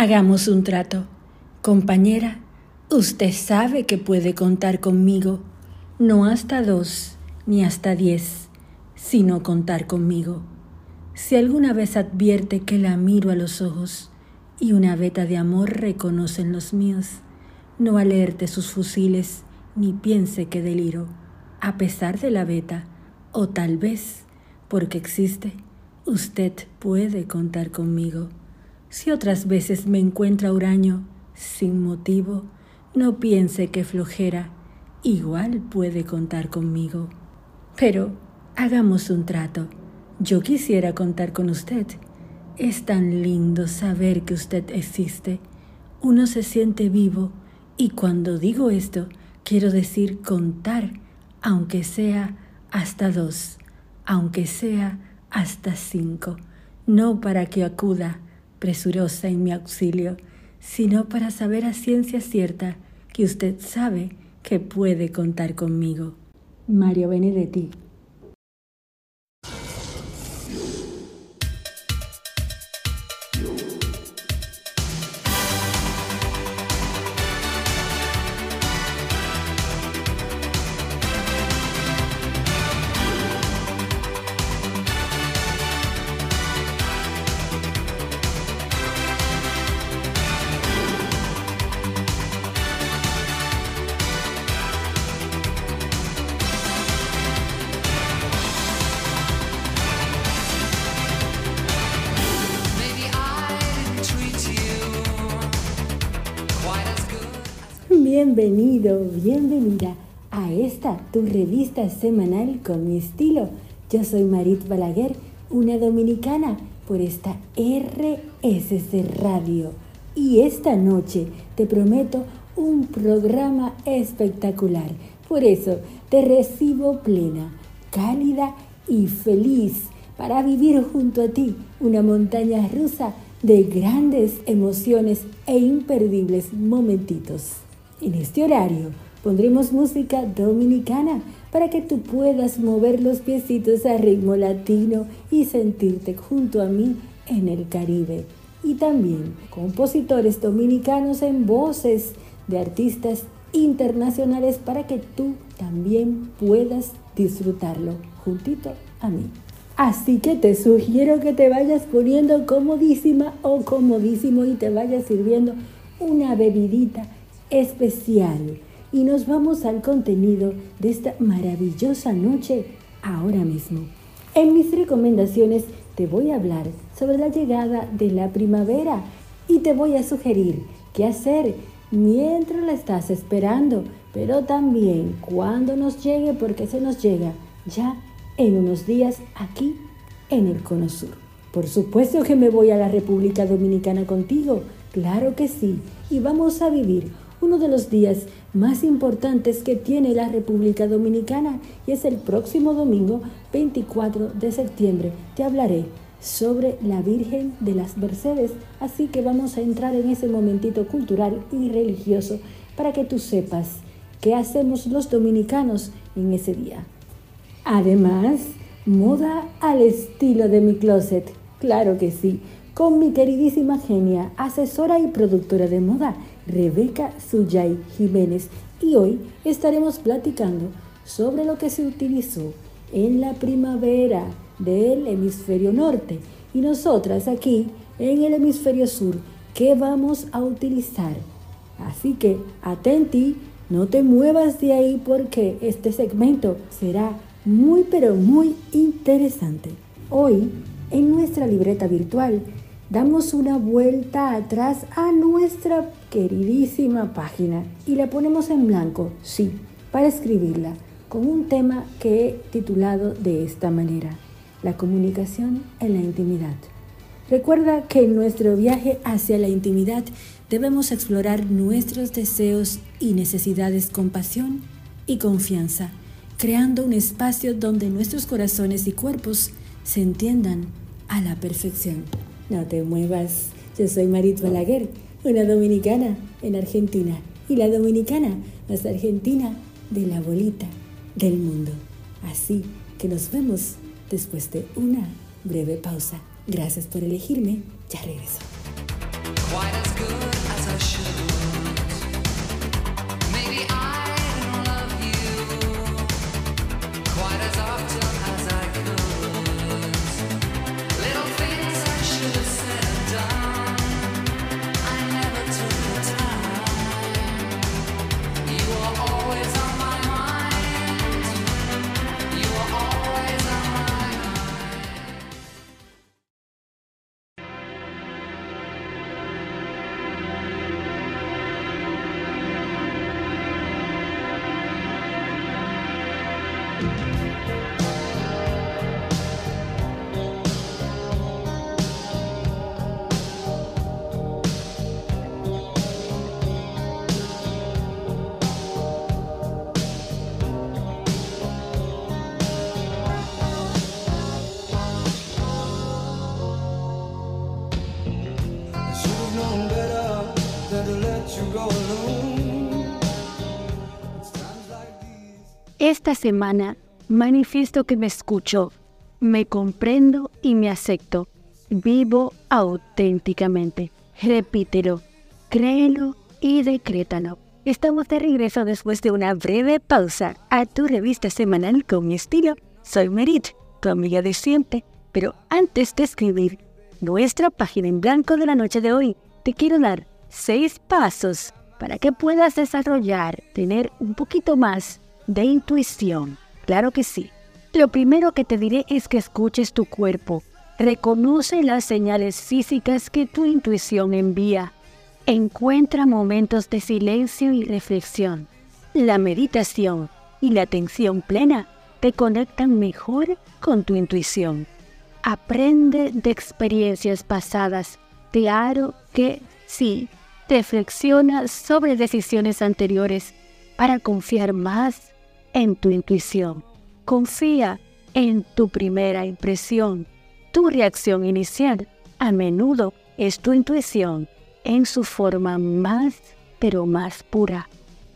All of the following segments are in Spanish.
Hagamos un trato. Compañera, usted sabe que puede contar conmigo, no hasta dos ni hasta diez, sino contar conmigo. Si alguna vez advierte que la miro a los ojos y una veta de amor reconocen los míos, no alerte sus fusiles ni piense que deliro, a pesar de la veta, o tal vez, porque existe, usted puede contar conmigo. Si otras veces me encuentra huraño, sin motivo, no piense que flojera, igual puede contar conmigo. Pero hagamos un trato. Yo quisiera contar con usted. Es tan lindo saber que usted existe. Uno se siente vivo y cuando digo esto, quiero decir contar, aunque sea hasta dos, aunque sea hasta cinco, no para que acuda presurosa en mi auxilio, sino para saber a ciencia cierta que usted sabe que puede contar conmigo. Mario Benedetti Bienvenido, bienvenida a esta tu revista semanal con mi estilo. Yo soy Marit Balaguer, una dominicana por esta RSC Radio. Y esta noche te prometo un programa espectacular. Por eso te recibo plena, cálida y feliz para vivir junto a ti una montaña rusa de grandes emociones e imperdibles momentitos. En este horario pondremos música dominicana para que tú puedas mover los piecitos a ritmo latino y sentirte junto a mí en el Caribe. Y también compositores dominicanos en voces de artistas internacionales para que tú también puedas disfrutarlo juntito a mí. Así que te sugiero que te vayas poniendo comodísima o comodísimo y te vayas sirviendo una bebidita especial y nos vamos al contenido de esta maravillosa noche ahora mismo. En mis recomendaciones te voy a hablar sobre la llegada de la primavera y te voy a sugerir qué hacer mientras la estás esperando, pero también cuando nos llegue, porque se nos llega ya en unos días aquí en el Cono Sur. Por supuesto que me voy a la República Dominicana contigo, claro que sí, y vamos a vivir uno de los días más importantes que tiene la República Dominicana y es el próximo domingo 24 de septiembre. Te hablaré sobre la Virgen de las Mercedes, así que vamos a entrar en ese momentito cultural y religioso para que tú sepas qué hacemos los dominicanos en ese día. Además, moda al estilo de mi closet, claro que sí, con mi queridísima genia, asesora y productora de moda Rebeca Suyay Jiménez y hoy estaremos platicando sobre lo que se utilizó en la primavera del hemisferio norte y nosotras aquí en el hemisferio sur qué vamos a utilizar. Así que atenti, no te muevas de ahí porque este segmento será muy pero muy interesante. Hoy en nuestra libreta virtual damos una vuelta atrás a nuestra queridísima página y la ponemos en blanco, sí, para escribirla con un tema que he titulado de esta manera, la comunicación en la intimidad. Recuerda que en nuestro viaje hacia la intimidad debemos explorar nuestros deseos y necesidades con pasión y confianza, creando un espacio donde nuestros corazones y cuerpos se entiendan a la perfección. No te muevas, yo soy Marit Balaguer una dominicana en Argentina y la dominicana más argentina de la bolita del mundo. Así que nos vemos después de una breve pausa. Gracias por elegirme. Ya regreso. Esta semana manifiesto que me escucho, me comprendo y me acepto. Vivo auténticamente. Repítelo, créelo y decrétalo. Estamos de regreso después de una breve pausa a tu revista semanal con mi estilo. Soy Merit, tu amiga de siempre. Pero antes de escribir nuestra página en blanco de la noche de hoy, te quiero dar seis pasos para que puedas desarrollar, tener un poquito más de intuición. Claro que sí. Lo primero que te diré es que escuches tu cuerpo. Reconoce las señales físicas que tu intuición envía. Encuentra momentos de silencio y reflexión. La meditación y la atención plena te conectan mejor con tu intuición. Aprende de experiencias pasadas. Claro que sí. Reflexiona sobre decisiones anteriores para confiar más en tu intuición. Confía en tu primera impresión. Tu reacción inicial a menudo es tu intuición en su forma más, pero más pura.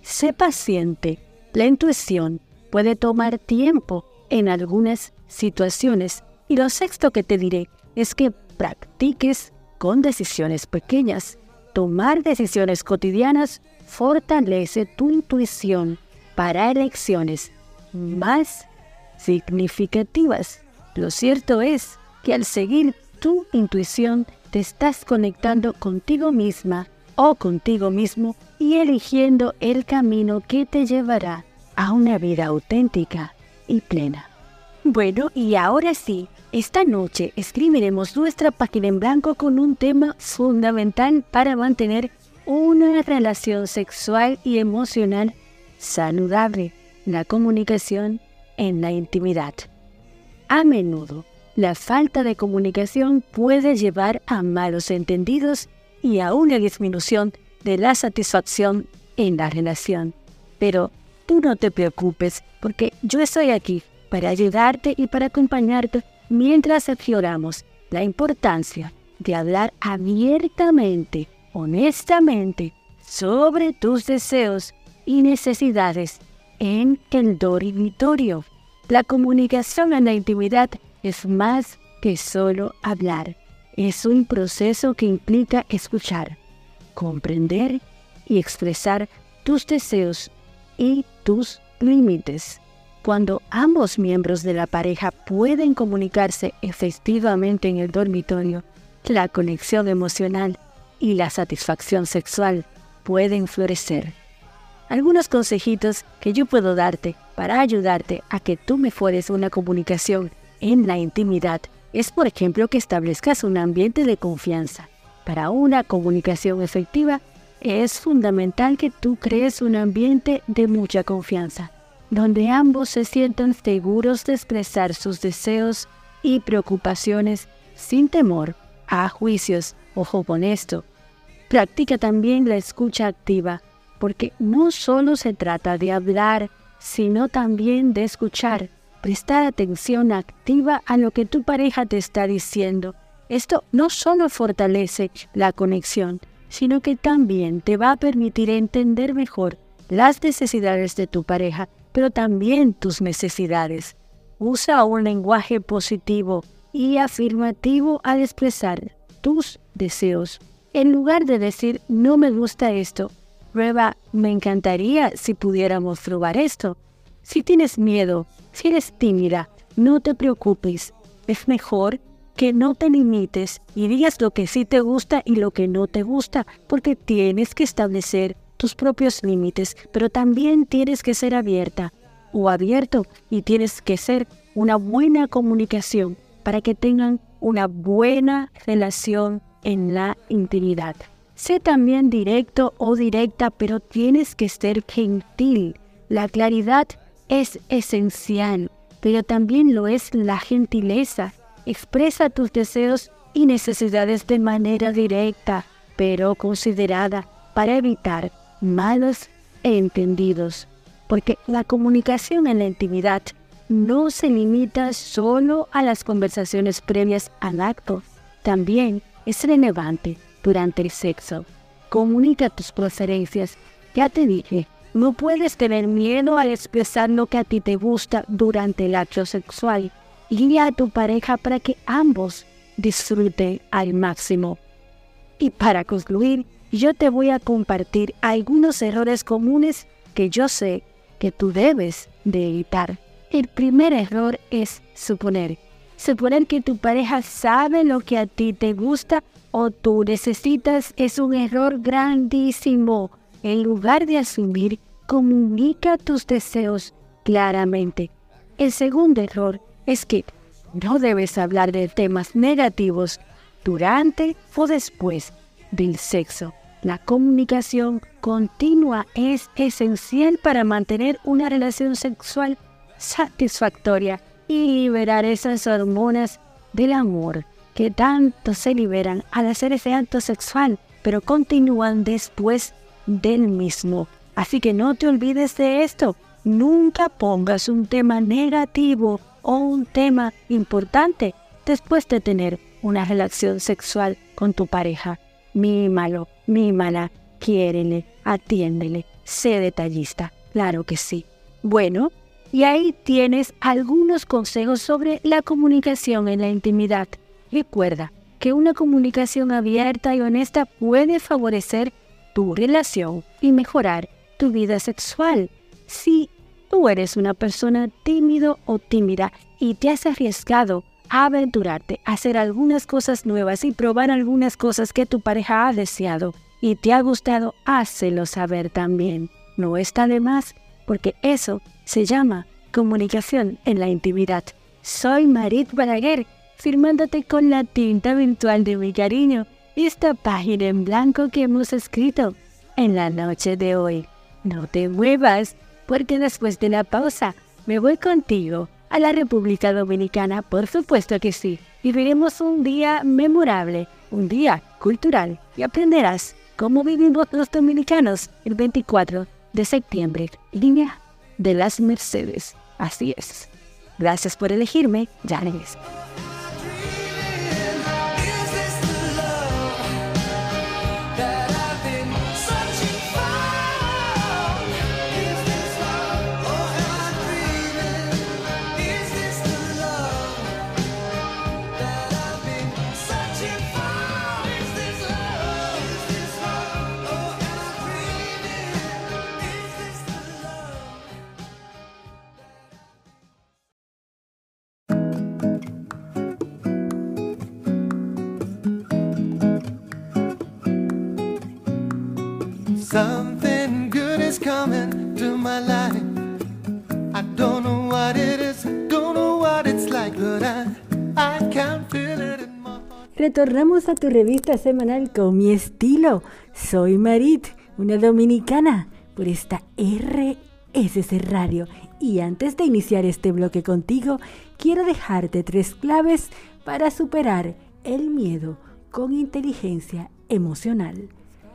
Sé paciente. La intuición puede tomar tiempo en algunas situaciones y lo sexto que te diré es que practiques con decisiones pequeñas. Tomar decisiones cotidianas fortalece tu intuición para elecciones más significativas. Lo cierto es que al seguir tu intuición te estás conectando contigo misma o contigo mismo y eligiendo el camino que te llevará a una vida auténtica y plena. Bueno, y ahora sí, esta noche escribiremos nuestra página en blanco con un tema fundamental para mantener una relación sexual y emocional saludable, la comunicación en la intimidad. A menudo, la falta de comunicación puede llevar a malos entendidos y a una disminución de la satisfacción en la relación. Pero tú no te preocupes porque yo estoy aquí para ayudarte y para acompañarte mientras exploramos la importancia de hablar abiertamente, honestamente, sobre tus deseos y necesidades en el dormitorio. La comunicación en la intimidad es más que solo hablar. Es un proceso que implica escuchar, comprender y expresar tus deseos y tus límites. Cuando ambos miembros de la pareja pueden comunicarse efectivamente en el dormitorio, la conexión emocional y la satisfacción sexual pueden florecer. Algunos consejitos que yo puedo darte para ayudarte a que tú mejores una comunicación en la intimidad es, por ejemplo, que establezcas un ambiente de confianza. Para una comunicación efectiva, es fundamental que tú crees un ambiente de mucha confianza donde ambos se sientan seguros de expresar sus deseos y preocupaciones sin temor a juicios. Ojo con esto. Practica también la escucha activa, porque no solo se trata de hablar, sino también de escuchar, prestar atención activa a lo que tu pareja te está diciendo. Esto no solo fortalece la conexión, sino que también te va a permitir entender mejor las necesidades de tu pareja pero también tus necesidades. Usa un lenguaje positivo y afirmativo al expresar tus deseos. En lugar de decir, no me gusta esto, prueba, me encantaría si pudiéramos probar esto. Si tienes miedo, si eres tímida, no te preocupes. Es mejor que no te limites y digas lo que sí te gusta y lo que no te gusta, porque tienes que establecer tus propios límites, pero también tienes que ser abierta o abierto y tienes que ser una buena comunicación para que tengan una buena relación en la intimidad. Sé también directo o directa, pero tienes que ser gentil. La claridad es esencial, pero también lo es la gentileza. Expresa tus deseos y necesidades de manera directa, pero considerada para evitar malos entendidos, porque la comunicación en la intimidad no se limita solo a las conversaciones previas al acto, también es relevante durante el sexo. Comunica tus preferencias. Ya te dije, no puedes tener miedo al expresar lo que a ti te gusta durante el acto sexual. Guía a tu pareja para que ambos disfruten al máximo. Y para concluir, yo te voy a compartir algunos errores comunes que yo sé que tú debes de evitar. El primer error es suponer. Suponer que tu pareja sabe lo que a ti te gusta o tú necesitas es un error grandísimo. En lugar de asumir, comunica tus deseos claramente. El segundo error es que no debes hablar de temas negativos durante o después del sexo. La comunicación continua es esencial para mantener una relación sexual satisfactoria y liberar esas hormonas del amor que tanto se liberan al hacer ese acto sexual, pero continúan después del mismo. Así que no te olvides de esto. Nunca pongas un tema negativo o un tema importante después de tener una relación sexual con tu pareja mímalo, mímala, quiérele, atiéndele, sé detallista, claro que sí. Bueno, y ahí tienes algunos consejos sobre la comunicación en la intimidad. Recuerda que una comunicación abierta y honesta puede favorecer tu relación y mejorar tu vida sexual. Si tú eres una persona tímido o tímida y te has arriesgado aventurarte a hacer algunas cosas nuevas y probar algunas cosas que tu pareja ha deseado y te ha gustado, hácelo saber también. No está de más, porque eso se llama comunicación en la intimidad. Soy Marit Balaguer, firmándote con la tinta virtual de mi cariño esta página en blanco que hemos escrito en la noche de hoy. No te muevas, porque después de la pausa me voy contigo a la República Dominicana, por supuesto que sí. Viviremos un día memorable, un día cultural y aprenderás cómo vivimos los dominicanos el 24 de septiembre, línea de las Mercedes. Así es. Gracias por elegirme, ya Something good is coming to my life. I don't know what it is, don't know what it's like, but I, I feel it in. Retornamos a tu revista semanal con mi estilo. Soy Marit, una dominicana, por esta RSS Radio. Y antes de iniciar este bloque contigo, quiero dejarte tres claves para superar el miedo con inteligencia emocional.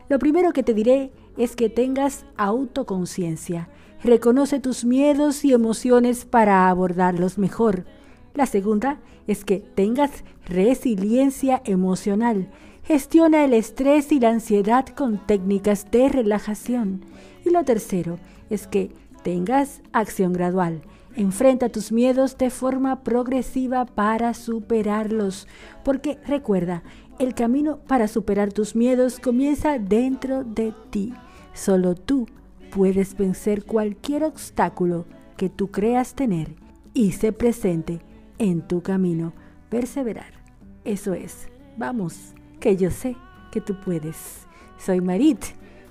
Lo primero que te diré es que tengas autoconciencia. Reconoce tus miedos y emociones para abordarlos mejor. La segunda es que tengas resiliencia emocional. Gestiona el estrés y la ansiedad con técnicas de relajación. Y lo tercero es que tengas acción gradual. Enfrenta tus miedos de forma progresiva para superarlos. Porque recuerda, el camino para superar tus miedos comienza dentro de ti. Solo tú puedes vencer cualquier obstáculo que tú creas tener y se presente en tu camino. Perseverar. Eso es. Vamos, que yo sé que tú puedes. Soy Marit,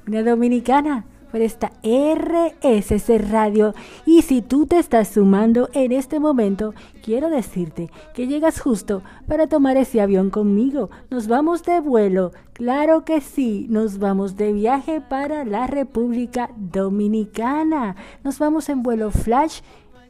una dominicana por esta RSC Radio. Y si tú te estás sumando en este momento, quiero decirte que llegas justo para tomar ese avión conmigo. Nos vamos de vuelo. Claro que sí, nos vamos de viaje para la República Dominicana. Nos vamos en vuelo flash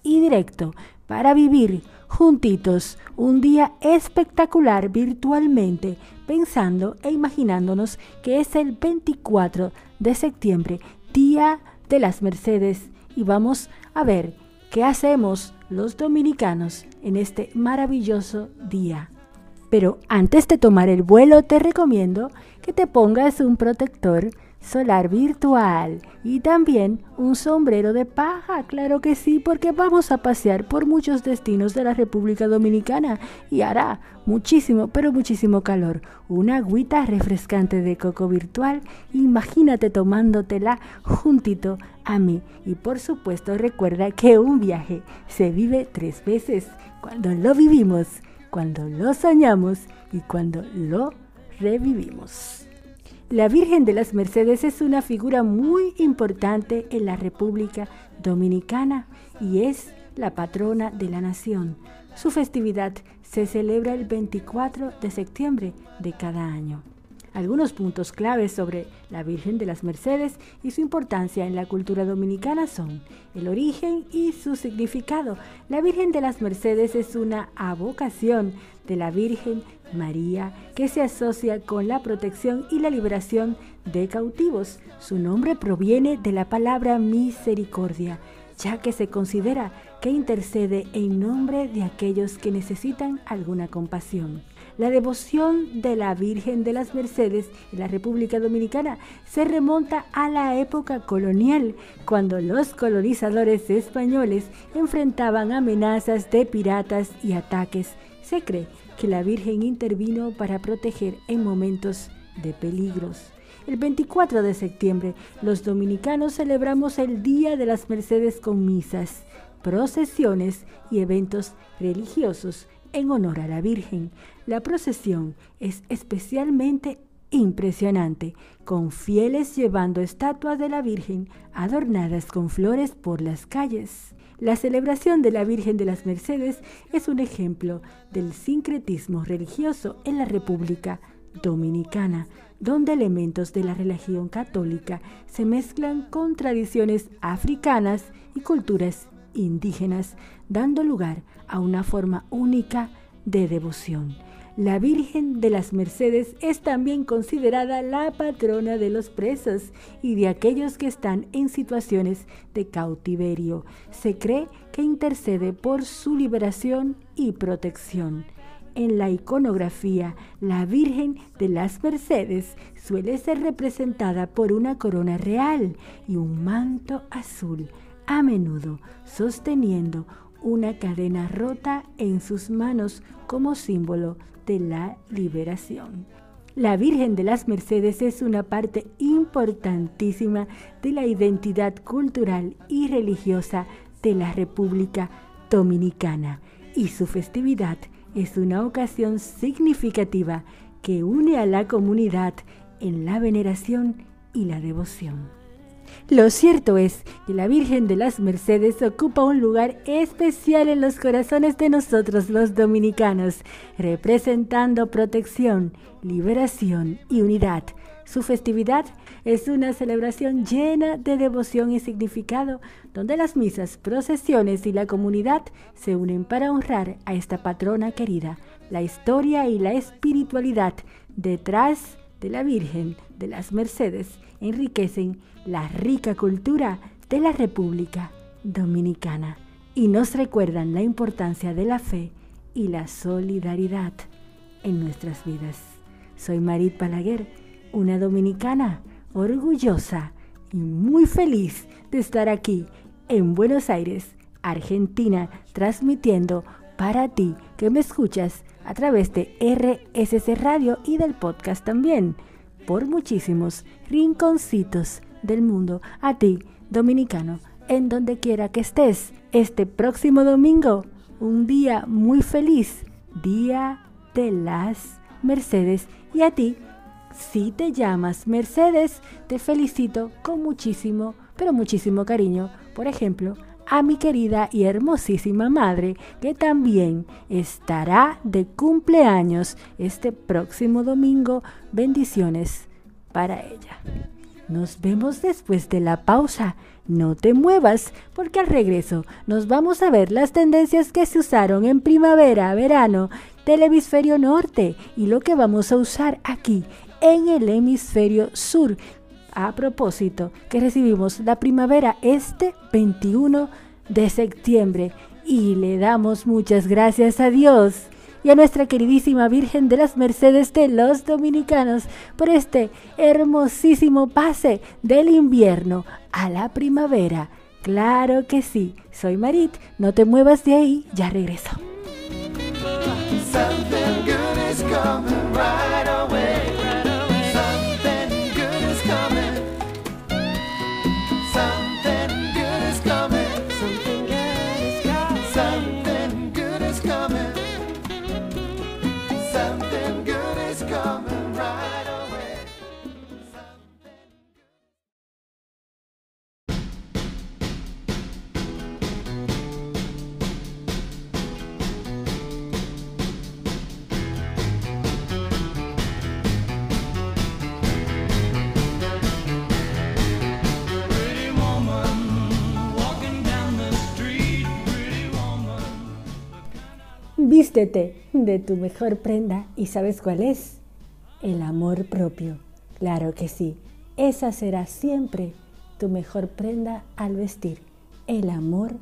y directo para vivir juntitos un día espectacular virtualmente, pensando e imaginándonos que es el 24 de septiembre Día de las Mercedes y vamos a ver qué hacemos los dominicanos en este maravilloso día. Pero antes de tomar el vuelo te recomiendo que te pongas un protector solar virtual y también un sombrero de paja, claro que sí, porque vamos a pasear por muchos destinos de la República Dominicana y hará muchísimo, pero muchísimo calor. Una agüita refrescante de coco virtual, imagínate tomándotela juntito a mí. Y por supuesto recuerda que un viaje se vive tres veces, cuando lo vivimos, cuando lo soñamos y cuando lo revivimos. La Virgen de las Mercedes es una figura muy importante en la República Dominicana y es la patrona de la nación. Su festividad se celebra el 24 de septiembre de cada año. Algunos puntos claves sobre la Virgen de las Mercedes y su importancia en la cultura dominicana son el origen y su significado. La Virgen de las Mercedes es una avocación de la Virgen María que se asocia con la protección y la liberación de cautivos. Su nombre proviene de la palabra misericordia, ya que se considera que intercede en nombre de aquellos que necesitan alguna compasión. La devoción de la Virgen de las Mercedes en la República Dominicana se remonta a la época colonial, cuando los colonizadores españoles enfrentaban amenazas de piratas y ataques. Se cree que la Virgen intervino para proteger en momentos de peligros. El 24 de septiembre, los dominicanos celebramos el Día de las Mercedes con misas, procesiones y eventos religiosos en honor a la Virgen. La procesión es especialmente impresionante, con fieles llevando estatuas de la Virgen adornadas con flores por las calles. La celebración de la Virgen de las Mercedes es un ejemplo del sincretismo religioso en la República Dominicana, donde elementos de la religión católica se mezclan con tradiciones africanas y culturas indígenas, dando lugar a una forma única de devoción. La Virgen de las Mercedes es también considerada la patrona de los presos y de aquellos que están en situaciones de cautiverio. Se cree que intercede por su liberación y protección. En la iconografía, la Virgen de las Mercedes suele ser representada por una corona real y un manto azul a menudo sosteniendo una cadena rota en sus manos como símbolo de la liberación. La Virgen de las Mercedes es una parte importantísima de la identidad cultural y religiosa de la República Dominicana y su festividad es una ocasión significativa que une a la comunidad en la veneración y la devoción. Lo cierto es que la Virgen de las Mercedes ocupa un lugar especial en los corazones de nosotros los dominicanos, representando protección, liberación y unidad. Su festividad es una celebración llena de devoción y significado, donde las misas, procesiones y la comunidad se unen para honrar a esta patrona querida. La historia y la espiritualidad detrás de la Virgen de las Mercedes enriquecen la rica cultura de la República Dominicana y nos recuerdan la importancia de la fe y la solidaridad en nuestras vidas. Soy Marit Palaguer, una dominicana orgullosa y muy feliz de estar aquí en Buenos Aires, Argentina, transmitiendo para ti que me escuchas a través de RSC Radio y del podcast también, por muchísimos rinconcitos del mundo. A ti, dominicano, en donde quiera que estés, este próximo domingo, un día muy feliz, Día de las Mercedes. Y a ti, si te llamas Mercedes, te felicito con muchísimo, pero muchísimo cariño. Por ejemplo, a mi querida y hermosísima madre, que también estará de cumpleaños este próximo domingo. Bendiciones para ella. Nos vemos después de la pausa. No te muevas, porque al regreso nos vamos a ver las tendencias que se usaron en primavera, verano, del hemisferio norte y lo que vamos a usar aquí en el hemisferio sur a propósito que recibimos la primavera este 21 de septiembre y le damos muchas gracias a Dios y a nuestra queridísima Virgen de las Mercedes de los Dominicanos por este hermosísimo pase del invierno a la primavera. Claro que sí, soy Marit, no te muevas de ahí, ya regreso. Vístete de tu mejor prenda y ¿sabes cuál es? El amor propio. Claro que sí, esa será siempre tu mejor prenda al vestir, el amor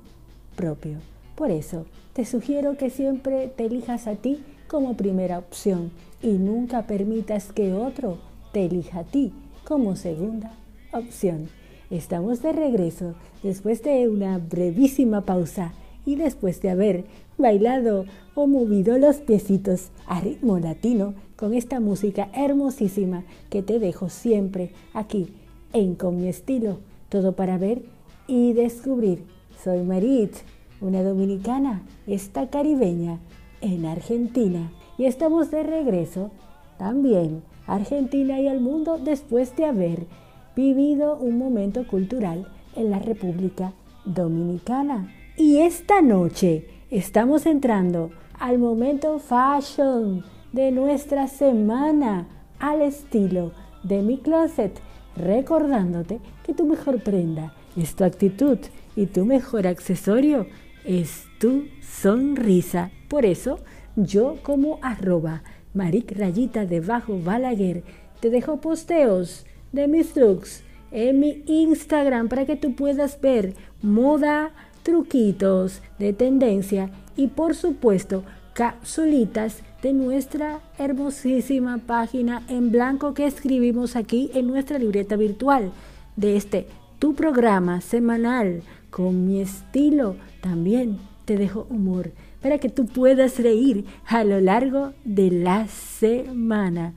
propio. Por eso, te sugiero que siempre te elijas a ti como primera opción y nunca permitas que otro te elija a ti como segunda opción. Estamos de regreso después de una brevísima pausa y después de haber bailado o movido los piecitos a ritmo latino con esta música hermosísima que te dejo siempre aquí en Con mi estilo, todo para ver y descubrir. Soy Marit, una dominicana, esta caribeña en Argentina y estamos de regreso también a Argentina y al mundo después de haber vivido un momento cultural en la República Dominicana. Y esta noche estamos entrando al momento fashion de nuestra semana al estilo de mi closet, recordándote que tu mejor prenda es tu actitud y tu mejor accesorio es tu sonrisa. Por eso, yo como arroba maric rayita debajo balaguer te dejo posteos de mis looks en mi Instagram para que tú puedas ver moda, truquitos de tendencia y por supuesto capsulitas de nuestra hermosísima página en blanco que escribimos aquí en nuestra libreta virtual de este tu programa semanal con mi estilo también te dejo humor para que tú puedas reír a lo largo de la semana.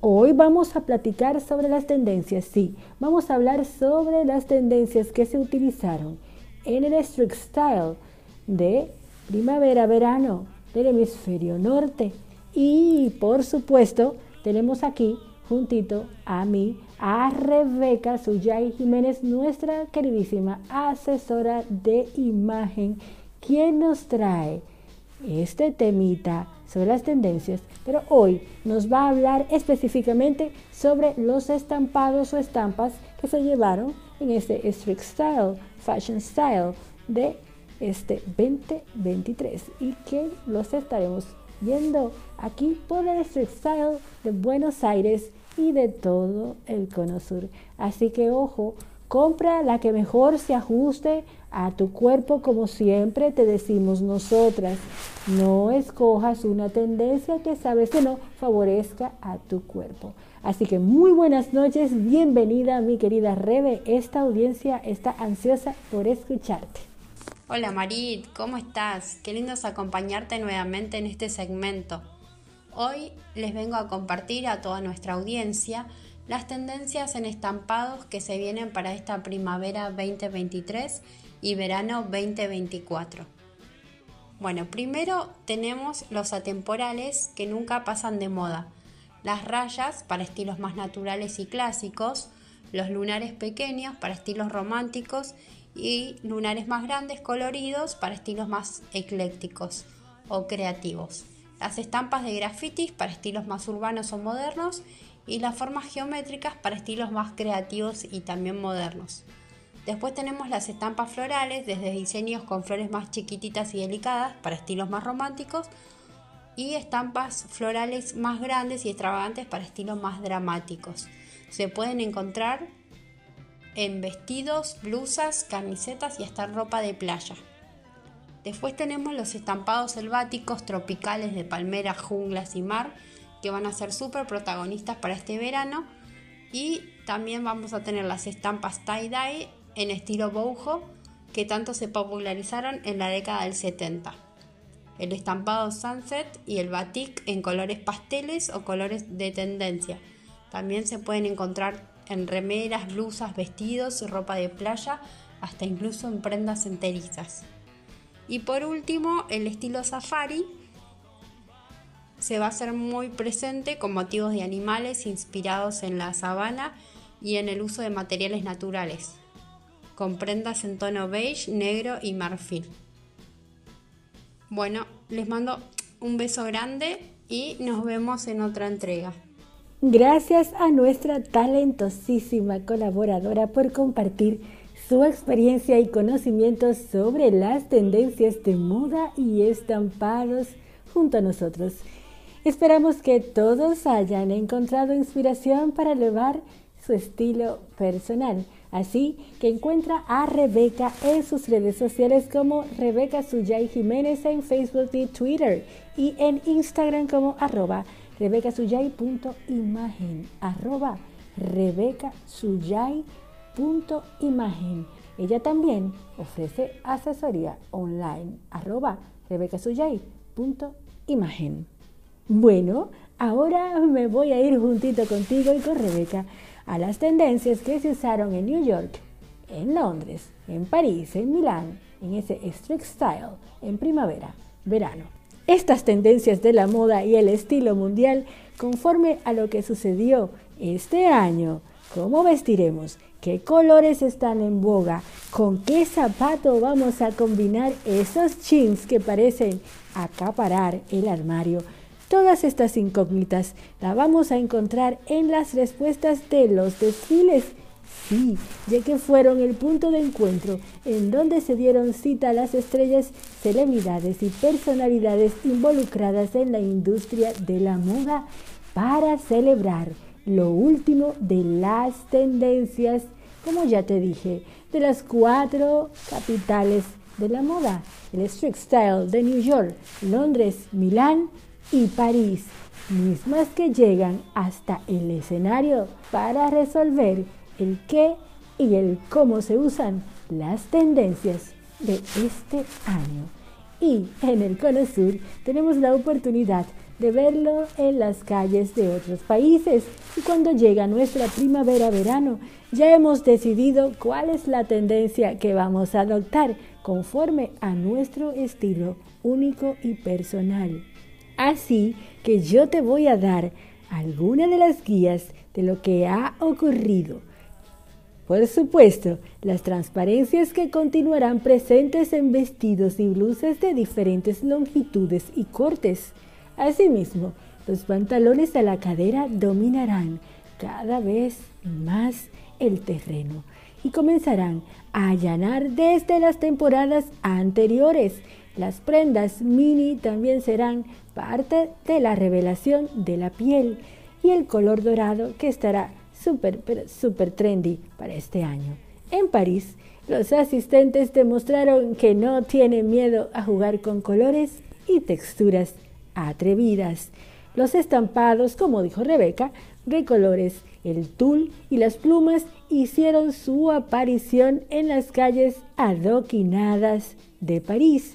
Hoy vamos a platicar sobre las tendencias, sí, vamos a hablar sobre las tendencias que se utilizaron en el street style de primavera-verano del hemisferio norte. Y por supuesto, tenemos aquí juntito a mí, a Rebeca Suyay Jiménez, nuestra queridísima asesora de imagen, quien nos trae este temita sobre las tendencias, pero hoy nos va a hablar específicamente sobre los estampados o estampas que se llevaron en este street style Fashion Style de este 2023 y que los estaremos viendo aquí por el Style de Buenos Aires y de todo el Cono Sur. Así que ojo, compra la que mejor se ajuste a tu cuerpo como siempre te decimos nosotras. No escojas una tendencia que sabes que no favorezca a tu cuerpo. Así que muy buenas noches, bienvenida mi querida Rebe. Esta audiencia está ansiosa por escucharte. Hola Marit, ¿cómo estás? Qué lindo es acompañarte nuevamente en este segmento. Hoy les vengo a compartir a toda nuestra audiencia las tendencias en estampados que se vienen para esta primavera 2023 y verano 2024. Bueno, primero tenemos los atemporales que nunca pasan de moda las rayas para estilos más naturales y clásicos, los lunares pequeños para estilos románticos y lunares más grandes coloridos para estilos más eclécticos o creativos. Las estampas de grafitis para estilos más urbanos o modernos y las formas geométricas para estilos más creativos y también modernos. Después tenemos las estampas florales, desde diseños con flores más chiquititas y delicadas para estilos más románticos y estampas florales más grandes y extravagantes para estilos más dramáticos. Se pueden encontrar en vestidos, blusas, camisetas y hasta ropa de playa. Después tenemos los estampados selváticos tropicales de palmeras, junglas y mar, que van a ser súper protagonistas para este verano. Y también vamos a tener las estampas tie-dye en estilo boho, que tanto se popularizaron en la década del 70. El estampado sunset y el batik en colores pasteles o colores de tendencia. También se pueden encontrar en remeras, blusas, vestidos, ropa de playa, hasta incluso en prendas enterizas. Y por último, el estilo safari se va a hacer muy presente con motivos de animales inspirados en la sabana y en el uso de materiales naturales, con prendas en tono beige, negro y marfil. Bueno, les mando un beso grande y nos vemos en otra entrega. Gracias a nuestra talentosísima colaboradora por compartir su experiencia y conocimientos sobre las tendencias de moda y estampados junto a nosotros. Esperamos que todos hayan encontrado inspiración para elevar su estilo personal. Así que encuentra a Rebeca en sus redes sociales como Rebeca Suyay Jiménez en Facebook y Twitter y en Instagram como arroba rebecasuyay.imagen, arroba rebecasuyay.imagen. Ella también ofrece asesoría online, arroba rebecasuyay.imagen. Bueno, ahora me voy a ir juntito contigo y con Rebeca a las tendencias que se usaron en New York, en Londres, en París, en Milán, en ese street style, en primavera, verano estas tendencias de la moda y el estilo mundial conforme a lo que sucedió este año. ¿Cómo vestiremos? ¿Qué colores están en boga? ¿Con qué zapato vamos a combinar esos jeans que parecen acaparar el armario? Todas estas incógnitas las vamos a encontrar en las respuestas de los desfiles. Sí, ya que fueron el punto de encuentro en donde se dieron cita las estrellas, celebridades y personalidades involucradas en la industria de la moda para celebrar lo último de las tendencias, como ya te dije, de las cuatro capitales de la moda, el street style de New York, Londres, Milán y París, mismas que llegan hasta el escenario para resolver el qué y el cómo se usan las tendencias de este año. Y en el Cono Sur tenemos la oportunidad de verlo en las calles de otros países. Y cuando llega nuestra primavera-verano, ya hemos decidido cuál es la tendencia que vamos a adoptar conforme a nuestro estilo único y personal. Así que yo te voy a dar algunas de las guías de lo que ha ocurrido por supuesto, las transparencias que continuarán presentes en vestidos y blusas de diferentes longitudes y cortes. Asimismo, los pantalones a la cadera dominarán cada vez más el terreno y comenzarán a allanar desde las temporadas anteriores. Las prendas mini también serán parte de la revelación de la piel y el color dorado que estará súper, trendy para este año. En París, los asistentes demostraron que no tienen miedo a jugar con colores y texturas atrevidas. Los estampados, como dijo Rebeca, de colores, el tul y las plumas hicieron su aparición en las calles adoquinadas de París,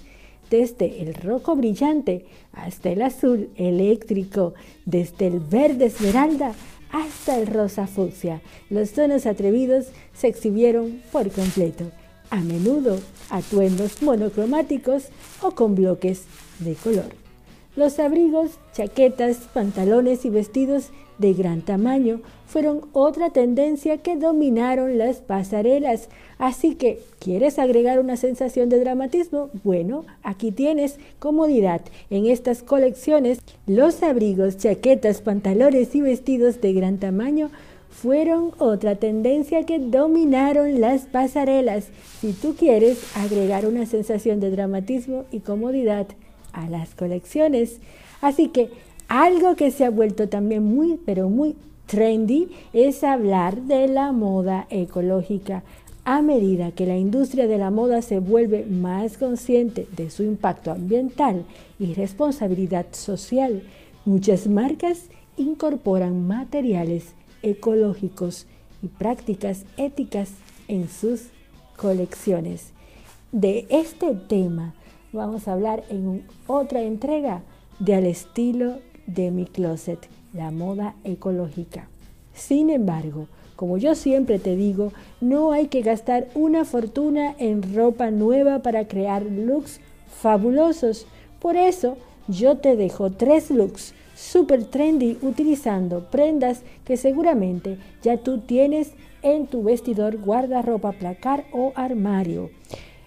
desde el rojo brillante hasta el azul eléctrico, desde el verde esmeralda hasta el rosa fucsia. Los tonos atrevidos se exhibieron por completo, a menudo atuendos monocromáticos o con bloques de color. Los abrigos, chaquetas, pantalones y vestidos de gran tamaño fueron otra tendencia que dominaron las pasarelas. Así que, ¿quieres agregar una sensación de dramatismo? Bueno, aquí tienes comodidad. En estas colecciones, los abrigos, chaquetas, pantalones y vestidos de gran tamaño fueron otra tendencia que dominaron las pasarelas. Si tú quieres agregar una sensación de dramatismo y comodidad a las colecciones. Así que algo que se ha vuelto también muy, pero muy trendy es hablar de la moda ecológica. A medida que la industria de la moda se vuelve más consciente de su impacto ambiental y responsabilidad social, muchas marcas incorporan materiales ecológicos y prácticas éticas en sus colecciones. De este tema vamos a hablar en otra entrega de Al estilo de mi closet, la moda ecológica. Sin embargo, como yo siempre te digo, no hay que gastar una fortuna en ropa nueva para crear looks fabulosos. Por eso yo te dejo tres looks super trendy utilizando prendas que seguramente ya tú tienes en tu vestidor, guardarropa, placar o armario.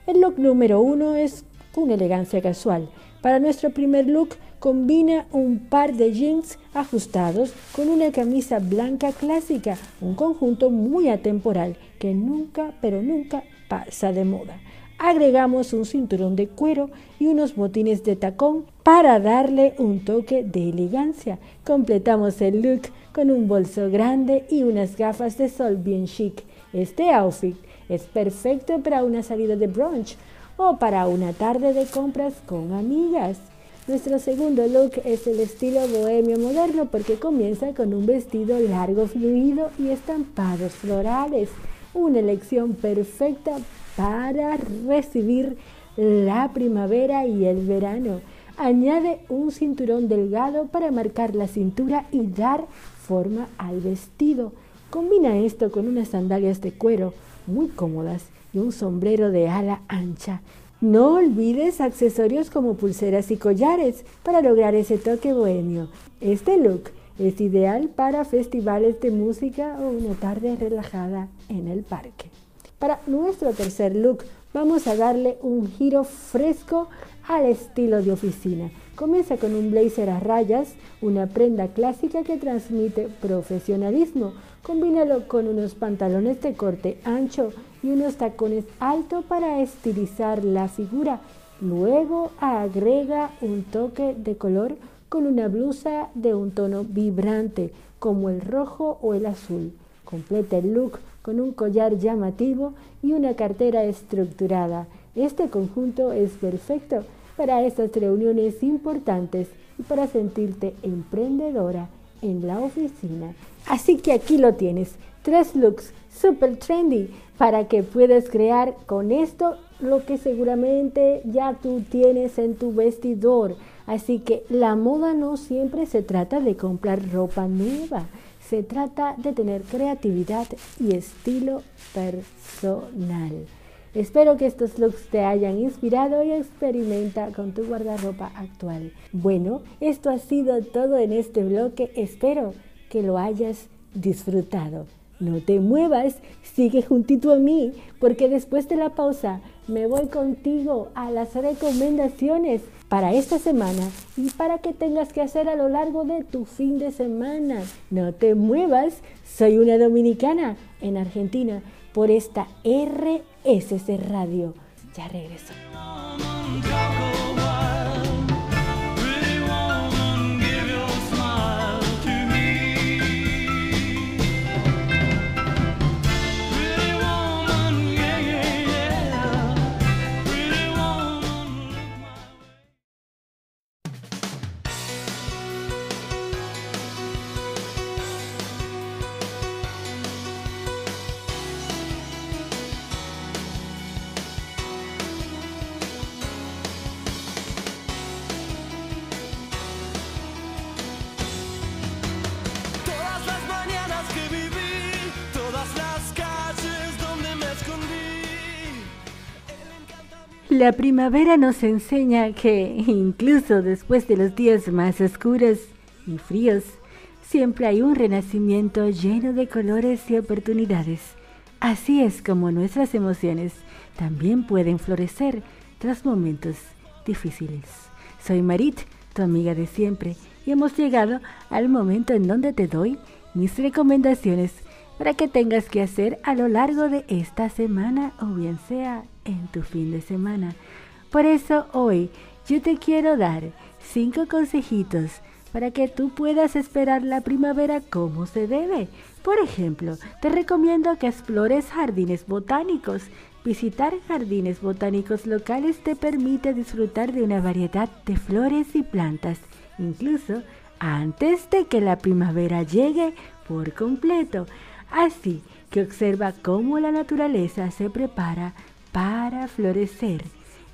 El look número uno es una elegancia casual. Para nuestro primer look combina un par de jeans ajustados con una camisa blanca clásica, un conjunto muy atemporal que nunca, pero nunca pasa de moda. Agregamos un cinturón de cuero y unos botines de tacón para darle un toque de elegancia. Completamos el look con un bolso grande y unas gafas de sol bien chic. Este outfit es perfecto para una salida de brunch o para una tarde de compras con amigas. Nuestro segundo look es el estilo bohemio moderno porque comienza con un vestido largo fluido y estampados florales. Una elección perfecta para recibir la primavera y el verano. Añade un cinturón delgado para marcar la cintura y dar forma al vestido. Combina esto con unas sandalias de cuero muy cómodas y un sombrero de ala ancha. No olvides accesorios como pulseras y collares para lograr ese toque bohemio. Este look es ideal para festivales de música o una tarde relajada en el parque. Para nuestro tercer look vamos a darle un giro fresco al estilo de oficina. Comienza con un blazer a rayas, una prenda clásica que transmite profesionalismo. Combínalo con unos pantalones de corte ancho y unos tacones altos para estilizar la figura. Luego agrega un toque de color con una blusa de un tono vibrante como el rojo o el azul. Completa el look con un collar llamativo y una cartera estructurada. Este conjunto es perfecto para estas reuniones importantes y para sentirte emprendedora en la oficina. Así que aquí lo tienes, tres looks super trendy para que puedas crear con esto lo que seguramente ya tú tienes en tu vestidor. Así que la moda no siempre se trata de comprar ropa nueva, se trata de tener creatividad y estilo personal. Espero que estos looks te hayan inspirado y experimenta con tu guardarropa actual. Bueno, esto ha sido todo en este bloque. Espero que lo hayas disfrutado. No te muevas, sigue juntito a mí, porque después de la pausa me voy contigo a las recomendaciones para esta semana y para que tengas que hacer a lo largo de tu fin de semana. No te muevas, soy una dominicana en Argentina por esta RSC Radio. Ya regreso. La primavera nos enseña que incluso después de los días más oscuros y fríos, siempre hay un renacimiento lleno de colores y oportunidades. Así es como nuestras emociones también pueden florecer tras momentos difíciles. Soy Marit, tu amiga de siempre, y hemos llegado al momento en donde te doy mis recomendaciones para que tengas que hacer a lo largo de esta semana o bien sea en tu fin de semana. Por eso hoy yo te quiero dar cinco consejitos para que tú puedas esperar la primavera como se debe. Por ejemplo, te recomiendo que explores jardines botánicos. Visitar jardines botánicos locales te permite disfrutar de una variedad de flores y plantas, incluso antes de que la primavera llegue por completo. Así que observa cómo la naturaleza se prepara para florecer.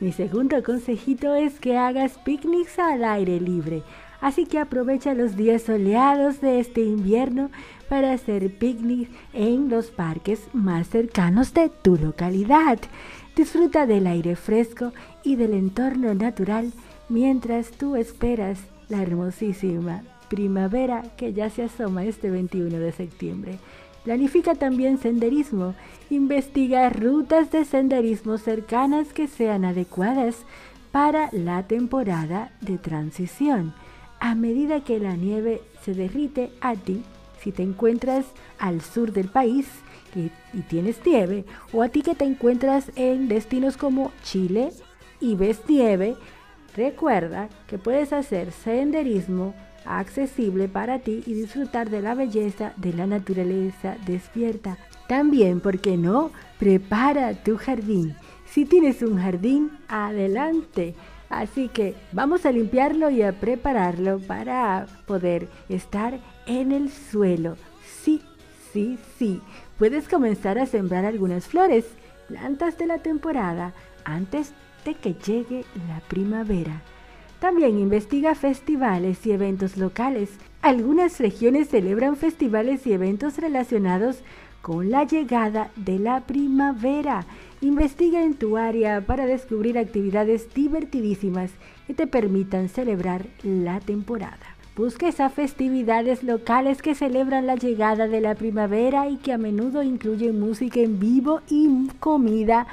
Mi segundo consejito es que hagas picnics al aire libre. Así que aprovecha los días soleados de este invierno para hacer picnic en los parques más cercanos de tu localidad. Disfruta del aire fresco y del entorno natural mientras tú esperas la hermosísima primavera que ya se asoma este 21 de septiembre. Planifica también senderismo. Investiga rutas de senderismo cercanas que sean adecuadas para la temporada de transición. A medida que la nieve se derrite a ti, si te encuentras al sur del país y, tienes nieve, o a ti que te encuentras en destinos como Chile y ves nieve, recuerda que puedes hacer senderismo accesible para ti y disfrutar de la belleza de la naturaleza despierta. También, ¿por qué no? Prepara tu jardín. Si tienes un jardín, adelante. Así que vamos a limpiarlo y a prepararlo para poder estar en el suelo. Sí, sí, sí. Puedes comenzar a sembrar algunas flores, plantas de la temporada, antes de que llegue la primavera. También investiga festivales y eventos locales. Algunas regiones celebran festivales y eventos relacionados con la llegada de la primavera. Investiga en tu área para descubrir actividades divertidísimas que te permitan celebrar la temporada. Busca esas festividades locales que celebran la llegada de la primavera y que a menudo incluyen música en vivo y comida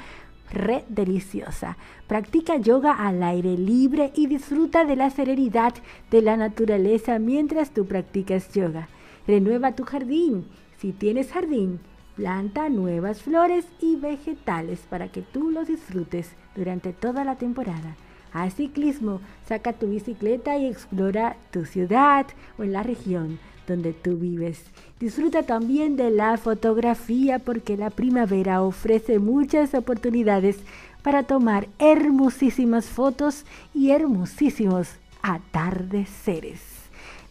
re deliciosa. Practica yoga al aire libre y disfruta de la serenidad de la naturaleza mientras tú practicas yoga. Renueva tu jardín. Si tienes jardín, planta nuevas flores y vegetales para que tú los disfrutes durante toda la temporada. Haz ciclismo, saca tu bicicleta y explora tu ciudad o en la región donde tú vives. Disfruta también de la fotografía porque la primavera ofrece muchas oportunidades para tomar hermosísimas fotos y hermosísimos atardeceres.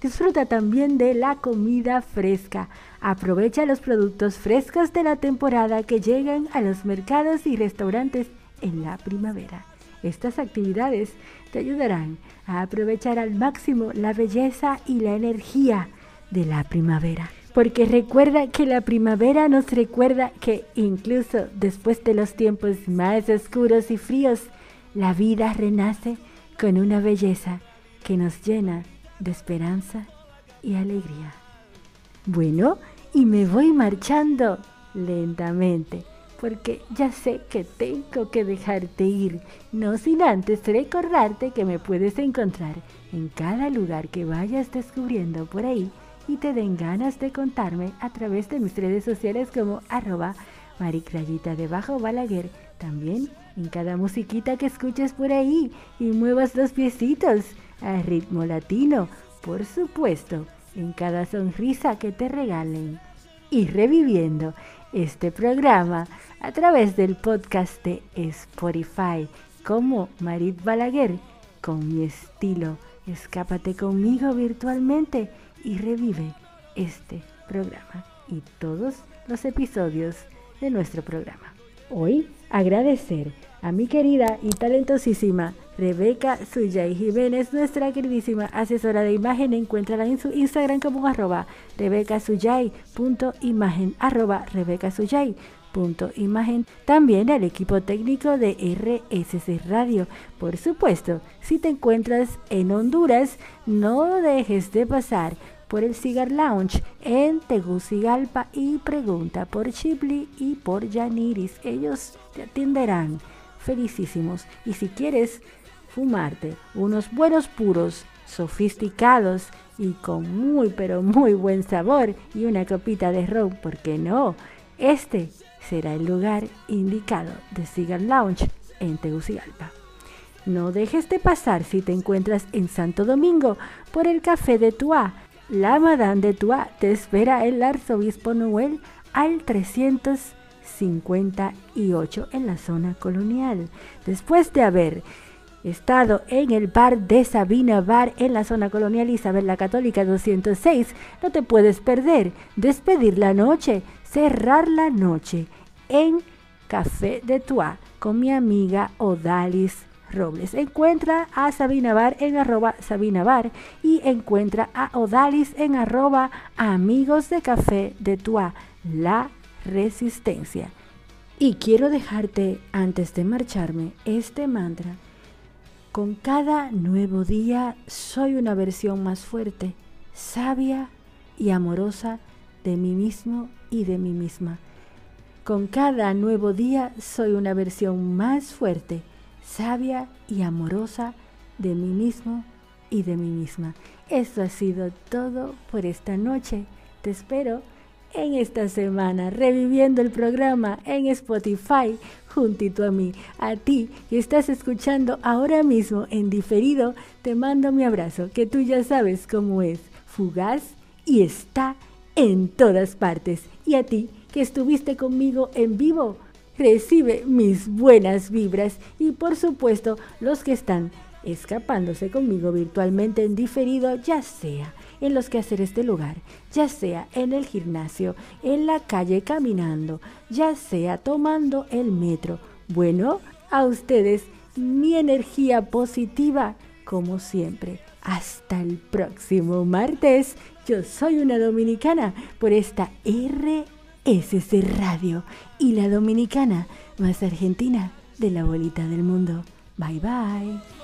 Disfruta también de la comida fresca. Aprovecha los productos frescos de la temporada que llegan a los mercados y restaurantes en la primavera. Estas actividades te ayudarán a aprovechar al máximo la belleza y la energía de la primavera. Porque recuerda que la primavera nos recuerda que incluso después de los tiempos más oscuros y fríos, la vida renace con una belleza que nos llena de esperanza y alegría. Bueno, y me voy marchando lentamente, porque ya sé que tengo que dejarte ir, no sin antes recordarte que me puedes encontrar en cada lugar que vayas descubriendo por ahí y te den ganas de contarme a través de mis redes sociales como arroba maricrayita debajo balaguer. También en cada musiquita que escuches por ahí y muevas los piecitos a ritmo latino, por supuesto, en cada sonrisa que te regalen. Y reviviendo este programa a través del podcast de Spotify como Marit Balaguer con mi estilo. Escápate conmigo virtualmente y revive este programa y todos los episodios de nuestro programa. Hoy agradecer a mi querida y talentosísima Rebeca Suyay Jiménez, nuestra queridísima asesora de imagen. Encuéntrala en su Instagram como arroba rebecasuyay.imagen arroba rebecasuyay.imagen. También al equipo técnico de RSC Radio. Por supuesto, si te encuentras en Honduras, no dejes de pasar por el Cigar Lounge en Tegucigalpa y pregunta por Chibli y por Yaniris. Ellos te atenderán felicísimos. Y si quieres fumarte unos buenos puros, sofisticados y con muy pero muy buen sabor y una copita de ron, ¿por qué no? Este será el lugar indicado de Cigar Lounge en Tegucigalpa. No dejes de pasar si te encuentras en Santo Domingo por el Café de Tua. La Madame de Tua te espera el Arzobispo Noel al 358 en la zona colonial. Después de haber estado en el bar de Sabina Bar en la zona colonial Isabel la Católica 206, no te puedes perder despedir la noche, cerrar la noche en Café de Tua con mi amiga Odalis Robles. Encuentra a Sabina Bar en arroba Sabina Bar y encuentra a Odalis en arroba Amigos de Café de Tua, la resistencia. Y quiero dejarte, antes de marcharme, este mantra. Con cada nuevo día soy una versión más fuerte, sabia y amorosa de mí mismo y de mí misma. Con cada nuevo día soy una versión más fuerte, sabia y amorosa de mí mismo y de mí misma. Esto ha sido todo por esta noche. Te espero en esta semana reviviendo el programa en Spotify juntito a mí. A ti que estás escuchando ahora mismo en diferido, te mando mi abrazo, que tú ya sabes cómo es, fugaz y está en todas partes. Y a ti que estuviste conmigo en vivo, recibe mis buenas vibras y por supuesto los que están escapándose conmigo virtualmente en diferido, ya sea en los quehaceres del lugar, ya sea en el gimnasio, en la calle caminando, ya sea tomando el metro. Bueno, a ustedes mi energía positiva como siempre. Hasta el próximo martes. Yo soy una dominicana por esta RSC Radio y la dominicana más argentina de la bolita del mundo. Bye bye.